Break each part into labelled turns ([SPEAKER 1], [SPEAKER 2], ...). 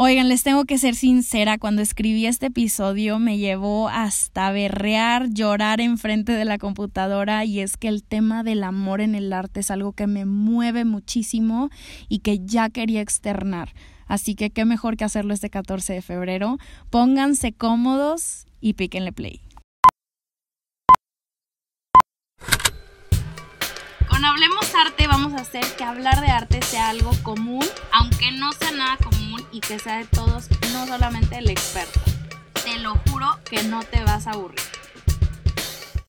[SPEAKER 1] Oigan, les tengo que ser sincera, cuando escribí este episodio me llevó hasta berrear, llorar enfrente de la computadora y es que el tema del amor en el arte es algo que me mueve muchísimo y que ya quería externar. Así que qué mejor que hacerlo este 14 de febrero. Pónganse cómodos y píquenle play. Con Hablemos Arte vamos a hacer que hablar de arte sea algo común, aunque no sea nada común y que sea de todos, no solamente el experto. Te lo juro que no te vas a aburrir.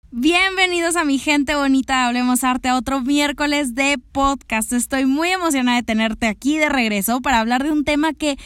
[SPEAKER 1] Bienvenidos a mi gente bonita, Hablemos Arte, a otro miércoles de podcast. Estoy muy emocionada de tenerte aquí de regreso para hablar de un tema que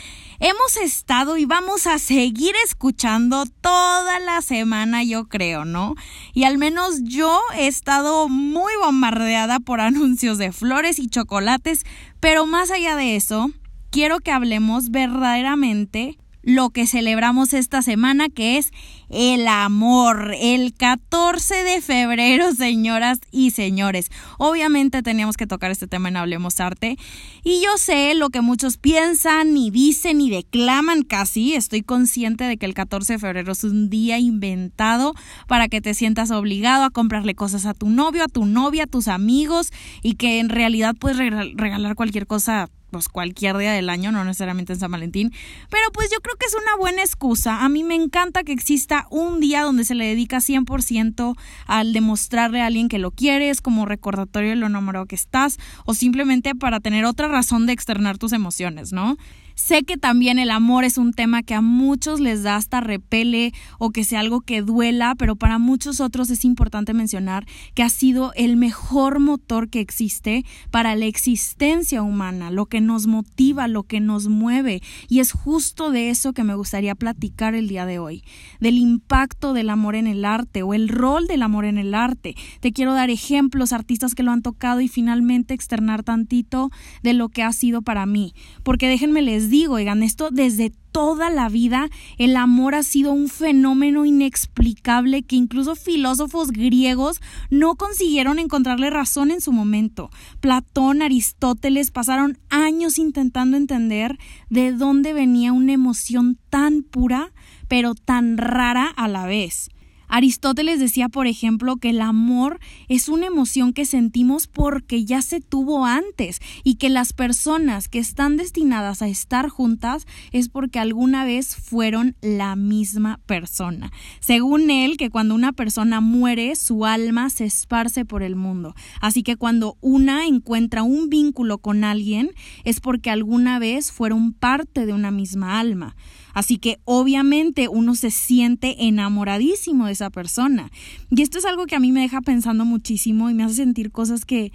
[SPEAKER 1] hemos estado y vamos a seguir escuchando toda la semana, yo creo, ¿no? Y al menos yo he estado muy bombardeada por anuncios de flores y chocolates, pero más allá de eso, quiero que hablemos verdaderamente lo que celebramos esta semana, que es el amor. El 14 de febrero, señoras y señores. Obviamente teníamos que tocar este tema en Hablemos Arte. Y yo sé lo que muchos piensan y dicen y declaman casi. Estoy consciente de que el 14 de febrero es un día inventado para que te sientas obligado a comprarle cosas a tu novio, a tu novia, a tus amigos y que en realidad puedes regalar cualquier cosa pues cualquier día del año, no necesariamente en San Valentín, pero pues yo creo que es una buena excusa. A mí me encanta que exista un día donde se le dedica 100% al demostrarle a alguien que lo quieres, como recordatorio de lo enamorado que estás, o simplemente para tener otra razón de externar tus emociones, ¿no? Sé que también el amor es un tema que a muchos les da hasta repele o que sea algo que duela, pero para muchos otros es importante mencionar que ha sido el mejor motor que existe para la existencia humana, lo que nos motiva, lo que nos mueve. Y es justo de eso que me gustaría platicar el día de hoy, del impacto del amor en el arte o el rol del amor en el arte. Te quiero dar ejemplos, artistas que lo han tocado y finalmente externar tantito de lo que ha sido para mí. Porque déjenme les digo, oigan, esto desde toda la vida el amor ha sido un fenómeno inexplicable que incluso filósofos griegos no consiguieron encontrarle razón en su momento. Platón, Aristóteles pasaron años intentando entender de dónde venía una emoción tan pura, pero tan rara a la vez. Aristóteles decía, por ejemplo, que el amor es una emoción que sentimos porque ya se tuvo antes y que las personas que están destinadas a estar juntas es porque alguna vez fueron la misma persona. Según él, que cuando una persona muere, su alma se esparce por el mundo. Así que cuando una encuentra un vínculo con alguien es porque alguna vez fueron parte de una misma alma. Así que obviamente uno se siente enamoradísimo de esa persona. Y esto es algo que a mí me deja pensando muchísimo y me hace sentir cosas que,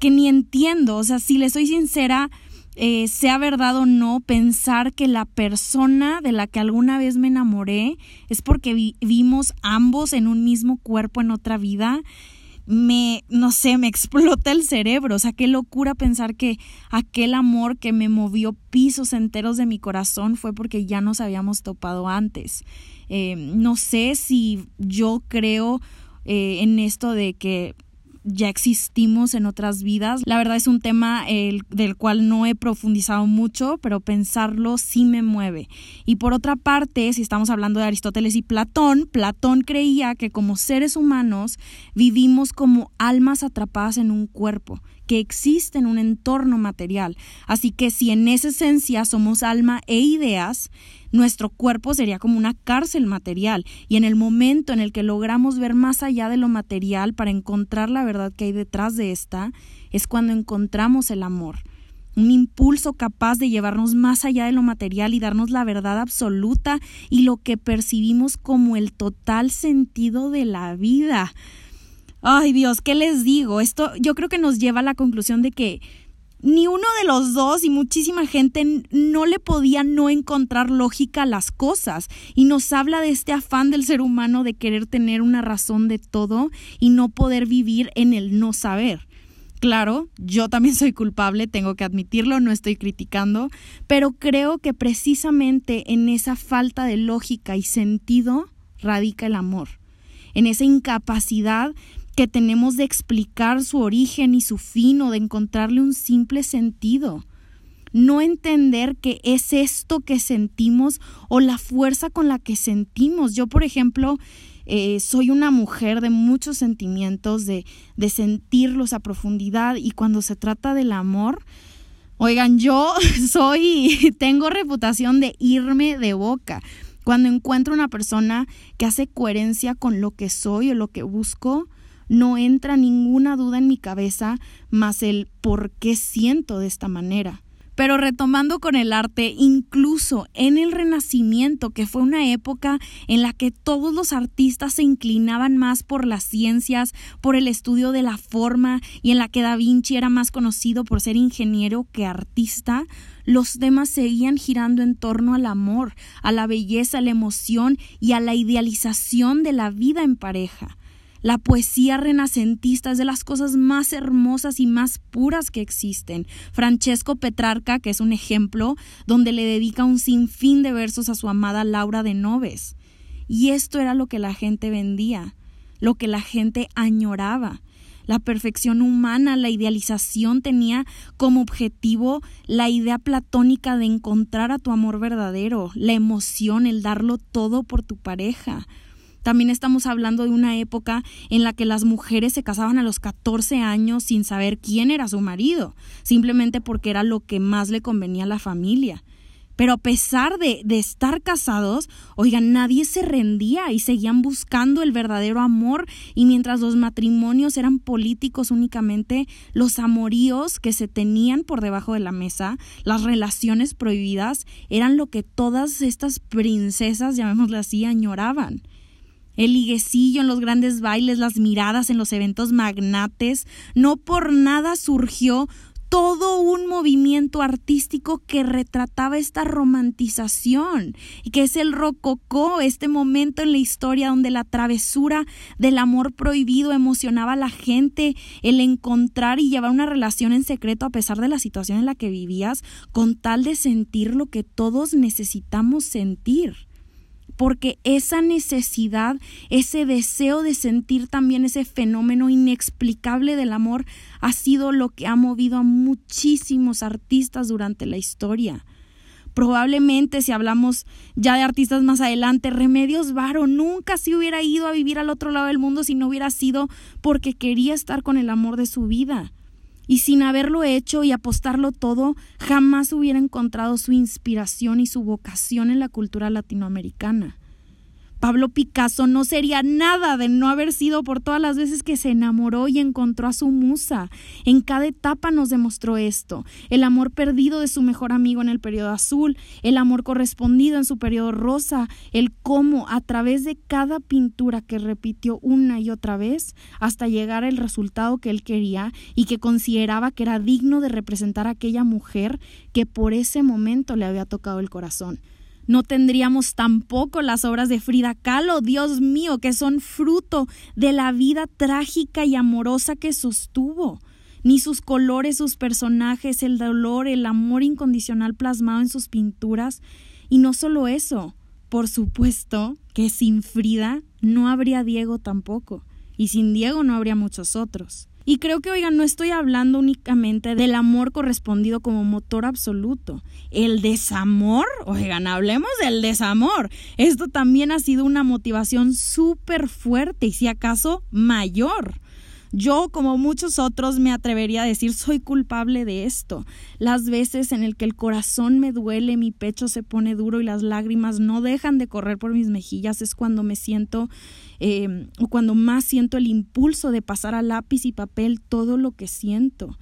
[SPEAKER 1] que ni entiendo. O sea, si le soy sincera, eh, sea verdad o no, pensar que la persona de la que alguna vez me enamoré es porque vivimos ambos en un mismo cuerpo en otra vida me, no sé, me explota el cerebro. O sea, qué locura pensar que aquel amor que me movió pisos enteros de mi corazón fue porque ya nos habíamos topado antes. Eh, no sé si yo creo eh, en esto de que ya existimos en otras vidas. La verdad es un tema el, del cual no he profundizado mucho, pero pensarlo sí me mueve. Y por otra parte, si estamos hablando de Aristóteles y Platón, Platón creía que como seres humanos vivimos como almas atrapadas en un cuerpo que existe en un entorno material. Así que si en esa esencia somos alma e ideas, nuestro cuerpo sería como una cárcel material y en el momento en el que logramos ver más allá de lo material para encontrar la verdad que hay detrás de esta, es cuando encontramos el amor. Un impulso capaz de llevarnos más allá de lo material y darnos la verdad absoluta y lo que percibimos como el total sentido de la vida. Ay Dios, ¿qué les digo? Esto yo creo que nos lleva a la conclusión de que ni uno de los dos y muchísima gente no le podía no encontrar lógica a las cosas y nos habla de este afán del ser humano de querer tener una razón de todo y no poder vivir en el no saber. Claro, yo también soy culpable, tengo que admitirlo, no estoy criticando, pero creo que precisamente en esa falta de lógica y sentido radica el amor, en esa incapacidad que tenemos de explicar su origen y su fin o de encontrarle un simple sentido. no entender que es esto que sentimos o la fuerza con la que sentimos. Yo, por ejemplo, eh, soy una mujer de muchos sentimientos, de, de sentirlos a profundidad y cuando se trata del amor, oigan, yo soy, tengo reputación de irme de boca. Cuando encuentro una persona que hace coherencia con lo que soy o lo que busco, no entra ninguna duda en mi cabeza más el por qué siento de esta manera. Pero retomando con el arte, incluso en el Renacimiento, que fue una época en la que todos los artistas se inclinaban más por las ciencias, por el estudio de la forma, y en la que Da Vinci era más conocido por ser ingeniero que artista, los temas seguían girando en torno al amor, a la belleza, a la emoción y a la idealización de la vida en pareja. La poesía renacentista es de las cosas más hermosas y más puras que existen. Francesco Petrarca, que es un ejemplo, donde le dedica un sinfín de versos a su amada Laura de Noves. Y esto era lo que la gente vendía, lo que la gente añoraba. La perfección humana, la idealización tenía como objetivo la idea platónica de encontrar a tu amor verdadero, la emoción, el darlo todo por tu pareja. También estamos hablando de una época en la que las mujeres se casaban a los 14 años sin saber quién era su marido, simplemente porque era lo que más le convenía a la familia. Pero a pesar de, estar casados, oigan, nadie se rendía y seguían buscando el verdadero amor y mientras los matrimonios eran políticos únicamente, los amoríos que se tenían por debajo de la mesa, las relaciones prohibidas, eran lo que todas estas princesas, llamémosle así, añoraban el liguecillo en los grandes bailes, las miradas en los eventos magnates, no por nada surgió todo un movimiento artístico que retrataba esta romantización y que es el rococó, este momento en la historia donde la travesura del amor prohibido emocionaba a la gente, el encontrar y llevar una relación en secreto a pesar de la situación en la que vivías, con tal de sentir lo que todos necesitamos sentir porque esa necesidad, ese deseo de sentir también ese fenómeno inexplicable del amor ha sido lo que ha movido a muchísimos artistas durante la historia. Probablemente si hablamos ya de artistas más adelante, Remedios Varo nunca se hubiera ido a vivir al otro lado del mundo si no hubiera sido porque quería estar con el amor de su vida y sin haberlo hecho y apostarlo todo, jamás hubiera encontrado su inspiración y su vocación en la cultura latinoamericana. Pablo Picasso no sería nada de no haber sido por todas las veces que se enamoró y encontró a su musa. En cada etapa nos demostró esto. El amor perdido de su mejor amigo en el periodo azul, el amor correspondido en su periodo rosa, el cómo a través de cada pintura que repitió una y otra vez hasta llegar al resultado que él quería y que consideraba que era digno de representar a aquella mujer que por ese momento le había tocado el corazón. No tendríamos tampoco las obras de Frida Kahlo, Dios mío, que son fruto de la vida trágica y amorosa que sostuvo. Ni sus colores, sus personajes, el dolor, el amor incondicional plasmado en sus pinturas. Y no solo eso, por supuesto que sin Frida no habría Diego tampoco. Y sin Diego no habría muchos otros. Y creo que, oigan, no estoy hablando únicamente del amor correspondido como motor absoluto. El desamor, oigan, hablemos del desamor. Esto también ha sido una motivación súper fuerte y si acaso mayor. Yo, como muchos otros, me atrevería a decir soy culpable de esto. Las veces en el que el corazón me duele, mi pecho se pone duro y las lágrimas no dejan de correr por mis mejillas es cuando me siento eh, o cuando más siento el impulso de pasar a lápiz y papel todo lo que siento.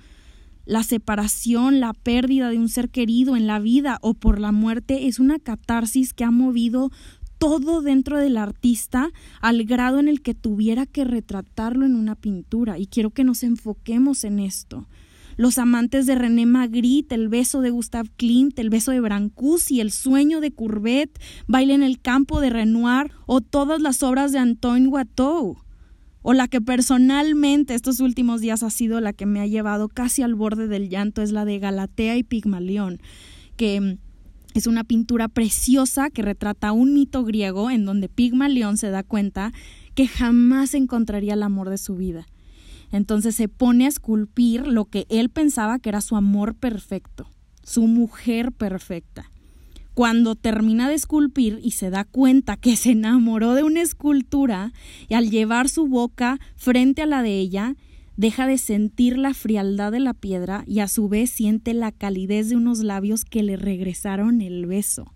[SPEAKER 1] La separación, la pérdida de un ser querido en la vida o por la muerte es una catarsis que ha movido todo dentro del artista al grado en el que tuviera que retratarlo en una pintura. Y quiero que nos enfoquemos en esto. Los amantes de René Magritte, el beso de Gustave Klimt, el beso de Brancusi, el sueño de Courbet, Baile en el campo de Renoir o todas las obras de Antoine Watteau. O la que personalmente estos últimos días ha sido la que me ha llevado casi al borde del llanto es la de Galatea y Pigmalión, que es una pintura preciosa que retrata un mito griego en donde Pigmalión se da cuenta que jamás encontraría el amor de su vida. Entonces se pone a esculpir lo que él pensaba que era su amor perfecto. su mujer perfecta. Cuando termina de esculpir y se da cuenta que se enamoró de una escultura y al llevar su boca frente a la de ella, deja de sentir la frialdad de la piedra y a su vez siente la calidez de unos labios que le regresaron el beso.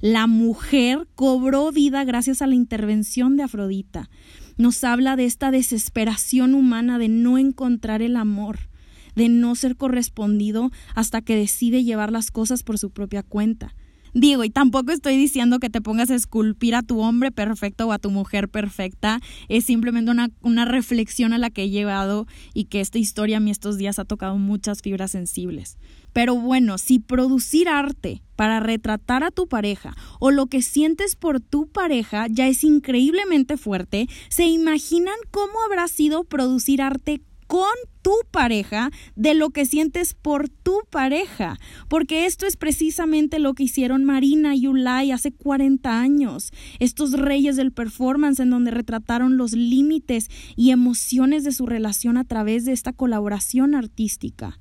[SPEAKER 1] La mujer cobró vida gracias a la intervención de Afrodita. Nos habla de esta desesperación humana de no encontrar el amor, de no ser correspondido hasta que decide llevar las cosas por su propia cuenta. Digo, y tampoco estoy diciendo que te pongas a esculpir a tu hombre perfecto o a tu mujer perfecta. Es simplemente una, una reflexión a la que he llevado y que esta historia a mí estos días ha tocado muchas fibras sensibles. Pero bueno, si producir arte para retratar a tu pareja o lo que sientes por tu pareja ya es increíblemente fuerte, ¿se imaginan cómo habrá sido producir arte con tu pareja de lo que sientes por tu pareja, porque esto es precisamente lo que hicieron Marina y Ulay hace 40 años, estos reyes del performance en donde retrataron los límites y emociones de su relación a través de esta colaboración artística.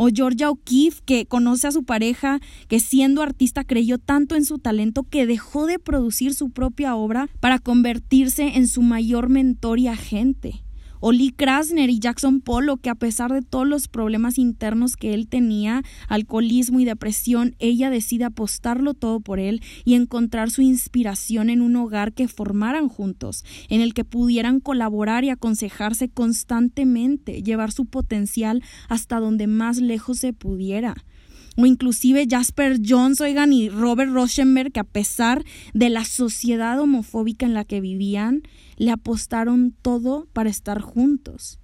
[SPEAKER 1] O Georgia O'Keeffe, que conoce a su pareja, que siendo artista creyó tanto en su talento que dejó de producir su propia obra para convertirse en su mayor mentor y agente o Lee Krasner y Jackson Polo, que a pesar de todos los problemas internos que él tenía, alcoholismo y depresión, ella decide apostarlo todo por él y encontrar su inspiración en un hogar que formaran juntos, en el que pudieran colaborar y aconsejarse constantemente, llevar su potencial hasta donde más lejos se pudiera o inclusive Jasper Jones, oigan, y Robert Rauschenberg, que a pesar de la sociedad homofóbica en la que vivían, le apostaron todo para estar juntos.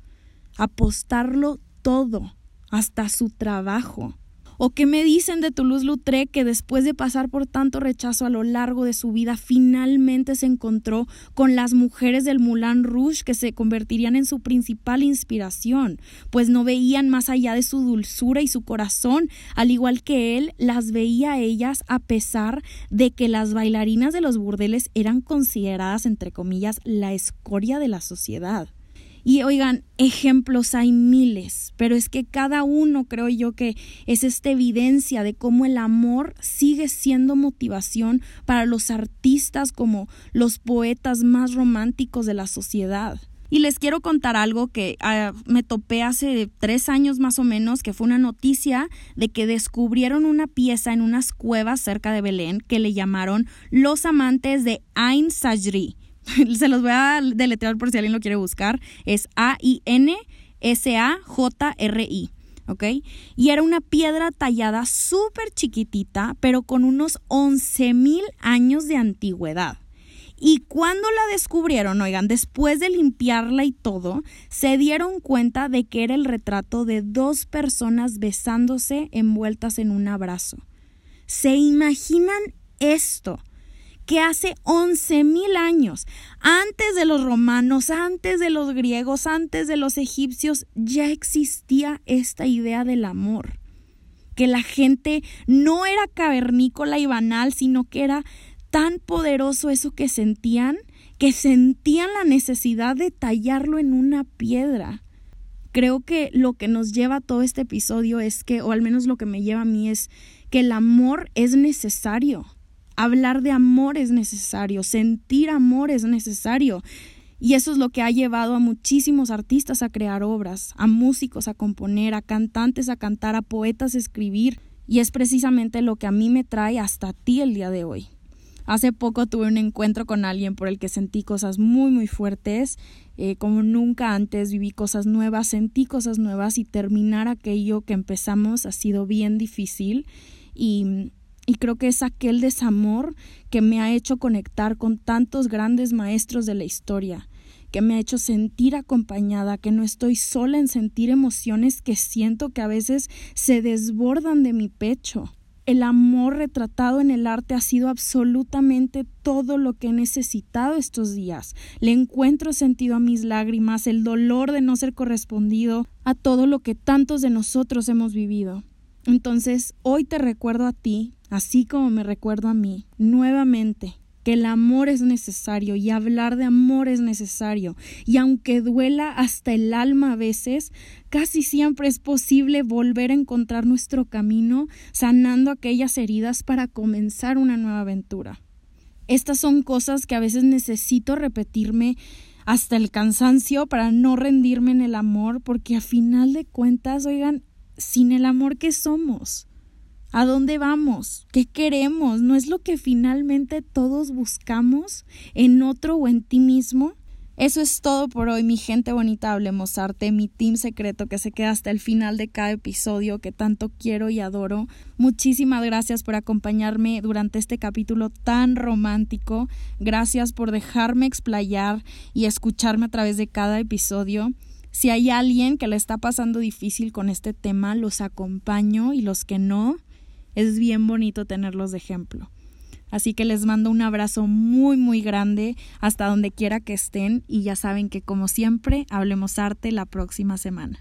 [SPEAKER 1] Apostarlo todo, hasta su trabajo. ¿O qué me dicen de Toulouse-Lautrec que después de pasar por tanto rechazo a lo largo de su vida finalmente se encontró con las mujeres del Moulin Rouge que se convertirían en su principal inspiración, pues no veían más allá de su dulzura y su corazón, al igual que él las veía a ellas a pesar de que las bailarinas de los burdeles eran consideradas entre comillas la escoria de la sociedad. Y oigan, ejemplos hay miles, pero es que cada uno creo yo que es esta evidencia de cómo el amor sigue siendo motivación para los artistas como los poetas más románticos de la sociedad. Y les quiero contar algo que ah, me topé hace tres años más o menos, que fue una noticia de que descubrieron una pieza en unas cuevas cerca de Belén que le llamaron Los Amantes de Ain Sajri. Se los voy a deletrear por si alguien lo quiere buscar. Es A-I-N-S-A-J-R-I. ¿ok? Y era una piedra tallada súper chiquitita, pero con unos 11.000 años de antigüedad. Y cuando la descubrieron, oigan, después de limpiarla y todo, se dieron cuenta de que era el retrato de dos personas besándose envueltas en un abrazo. ¿Se imaginan esto? Que hace once mil años, antes de los romanos, antes de los griegos, antes de los egipcios, ya existía esta idea del amor. Que la gente no era cavernícola y banal, sino que era tan poderoso eso que sentían, que sentían la necesidad de tallarlo en una piedra. Creo que lo que nos lleva a todo este episodio es que, o al menos lo que me lleva a mí es que el amor es necesario Hablar de amor es necesario, sentir amor es necesario. Y eso es lo que ha llevado a muchísimos artistas a crear obras, a músicos a componer, a cantantes a cantar, a poetas a escribir. Y es precisamente lo que a mí me trae hasta ti el día de hoy. Hace poco tuve un encuentro con alguien por el que sentí cosas muy muy fuertes, eh, como nunca antes viví cosas nuevas, sentí cosas nuevas y terminar aquello que empezamos ha sido bien difícil y y creo que es aquel desamor que me ha hecho conectar con tantos grandes maestros de la historia, que me ha hecho sentir acompañada, que no estoy sola en sentir emociones que siento que a veces se desbordan de mi pecho. El amor retratado en el arte ha sido absolutamente todo lo que he necesitado estos días. Le encuentro sentido a mis lágrimas, el dolor de no ser correspondido, a todo lo que tantos de nosotros hemos vivido. Entonces, hoy te recuerdo a ti, así como me recuerdo a mí, nuevamente, que el amor es necesario y hablar de amor es necesario. Y aunque duela hasta el alma a veces, casi siempre es posible volver a encontrar nuestro camino sanando aquellas heridas para comenzar una nueva aventura. Estas son cosas que a veces necesito repetirme hasta el cansancio para no rendirme en el amor, porque a final de cuentas, oigan, sin el amor que somos. ¿A dónde vamos? ¿Qué queremos? ¿No es lo que finalmente todos buscamos en otro o en ti mismo? Eso es todo por hoy, mi gente bonita, hablemos arte, mi team secreto que se queda hasta el final de cada episodio que tanto quiero y adoro. Muchísimas gracias por acompañarme durante este capítulo tan romántico. Gracias por dejarme explayar y escucharme a través de cada episodio. Si hay alguien que le está pasando difícil con este tema, los acompaño y los que no, es bien bonito tenerlos de ejemplo. Así que les mando un abrazo muy muy grande hasta donde quiera que estén y ya saben que como siempre hablemos arte la próxima semana.